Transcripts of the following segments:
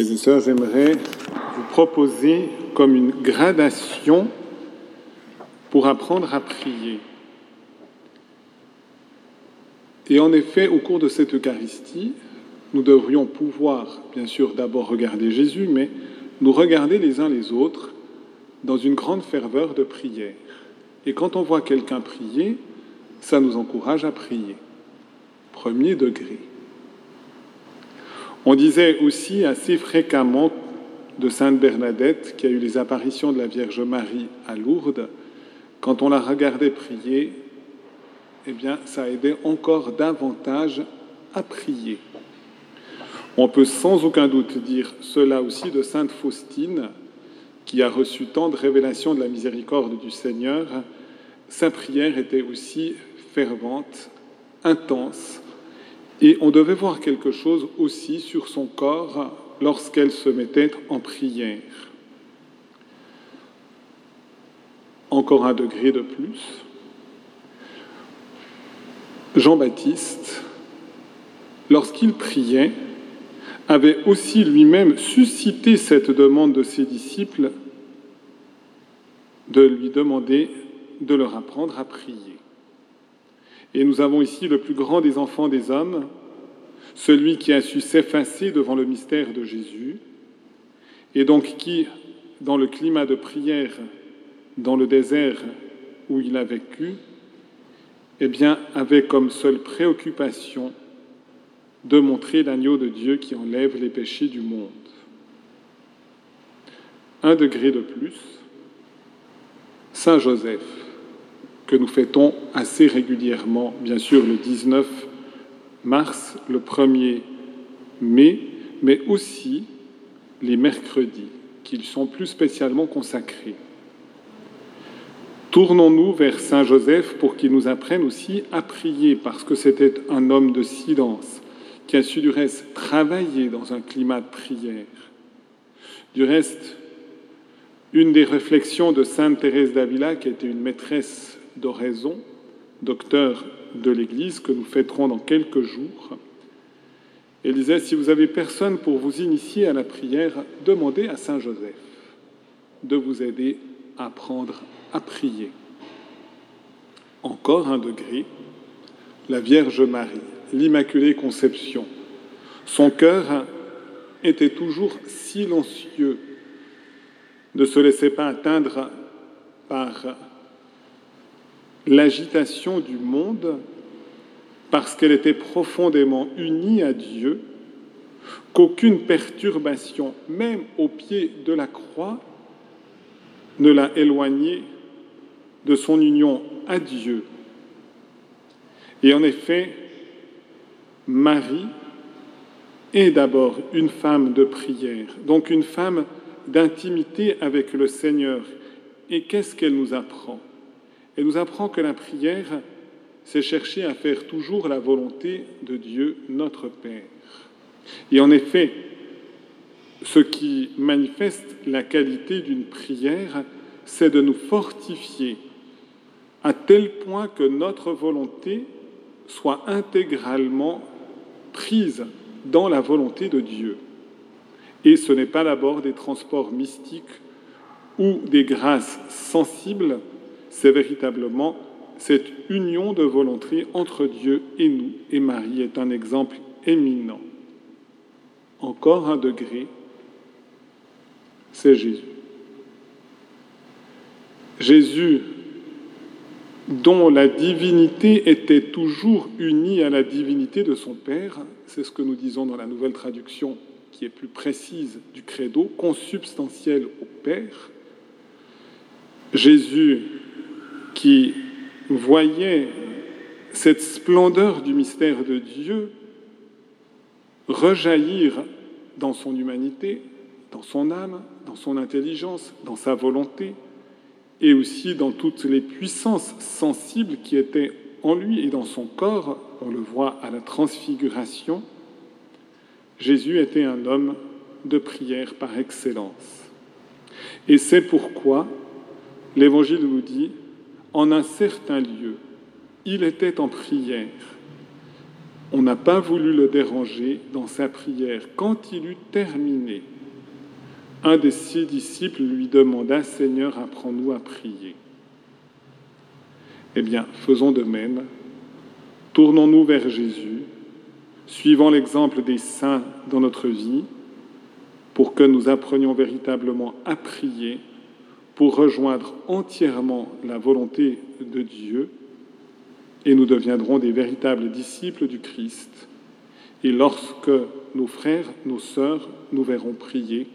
Frères et sœurs, j'aimerais vous proposer comme une gradation pour apprendre à prier. Et en effet, au cours de cette Eucharistie, nous devrions pouvoir, bien sûr, d'abord regarder Jésus, mais nous regarder les uns les autres dans une grande ferveur de prière. Et quand on voit quelqu'un prier, ça nous encourage à prier. Premier degré. On disait aussi assez fréquemment de Sainte Bernadette, qui a eu les apparitions de la Vierge Marie à Lourdes, quand on la regardait prier, eh bien, ça aidait encore davantage à prier. On peut sans aucun doute dire cela aussi de Sainte Faustine, qui a reçu tant de révélations de la miséricorde du Seigneur. Sa prière était aussi fervente, intense, et on devait voir quelque chose aussi sur son corps lorsqu'elle se mettait en prière. Encore un degré de plus. Jean-Baptiste, lorsqu'il priait, avait aussi lui-même suscité cette demande de ses disciples de lui demander de leur apprendre à prier. Et nous avons ici le plus grand des enfants des hommes, celui qui a su s'effacer devant le mystère de Jésus, et donc qui, dans le climat de prière, dans le désert où il a vécu, eh avait comme seule préoccupation de montrer l'agneau de Dieu qui enlève les péchés du monde. Un degré de plus, Saint Joseph, que nous fêtons assez régulièrement, bien sûr le 19 mars, le 1er mai, mais aussi les mercredis, qui sont plus spécialement consacrés. Tournons-nous vers Saint Joseph pour qu'il nous apprenne aussi à prier, parce que c'était un homme de silence, qui a su du reste travailler dans un climat de prière. Du reste, une des réflexions de Sainte Thérèse d'Avila, qui était une maîtresse d'oraison, docteur de l'Église, que nous fêterons dans quelques jours. Elle disait, si vous avez personne pour vous initier à la prière, demandez à Saint Joseph de vous aider à apprendre à prier. Encore un degré, la Vierge Marie, l'Immaculée Conception. Son cœur était toujours silencieux, ne se laissait pas atteindre par l'agitation du monde parce qu'elle était profondément unie à Dieu, qu'aucune perturbation, même au pied de la croix, ne l'a éloignée de son union à Dieu. Et en effet, Marie est d'abord une femme de prière, donc une femme d'intimité avec le Seigneur. Et qu'est-ce qu'elle nous apprend? Elle nous apprend que la prière, c'est chercher à faire toujours la volonté de Dieu, notre Père. Et en effet, ce qui manifeste la qualité d'une prière, c'est de nous fortifier à tel point que notre volonté soit intégralement prise dans la volonté de Dieu. Et ce n'est pas d'abord des transports mystiques ou des grâces sensibles, c'est véritablement cette union de volonté entre Dieu et nous. Et Marie est un exemple éminent. Encore un degré, c'est Jésus. Jésus, dont la divinité était toujours unie à la divinité de son Père, c'est ce que nous disons dans la nouvelle traduction qui est plus précise du credo, consubstantiel au Père. Jésus qui voyait cette splendeur du mystère de Dieu rejaillir dans son humanité, dans son âme, dans son intelligence, dans sa volonté, et aussi dans toutes les puissances sensibles qui étaient en lui et dans son corps, on le voit à la transfiguration, Jésus était un homme de prière par excellence. Et c'est pourquoi l'Évangile nous dit, en un certain lieu, il était en prière. On n'a pas voulu le déranger dans sa prière. Quand il eut terminé, un des six disciples lui demanda, Seigneur, apprends-nous à prier. Eh bien, faisons de même. Tournons-nous vers Jésus, suivant l'exemple des saints dans notre vie, pour que nous apprenions véritablement à prier, pour rejoindre entièrement la volonté de Dieu, et nous deviendrons des véritables disciples du Christ. Et lorsque nos frères, nos sœurs nous verront prier,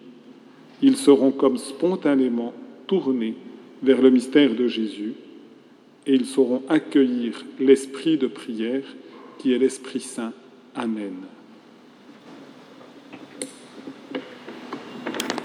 ils seront comme spontanément tournés vers le mystère de Jésus et ils sauront accueillir l'esprit de prière qui est l'Esprit Saint. Amen.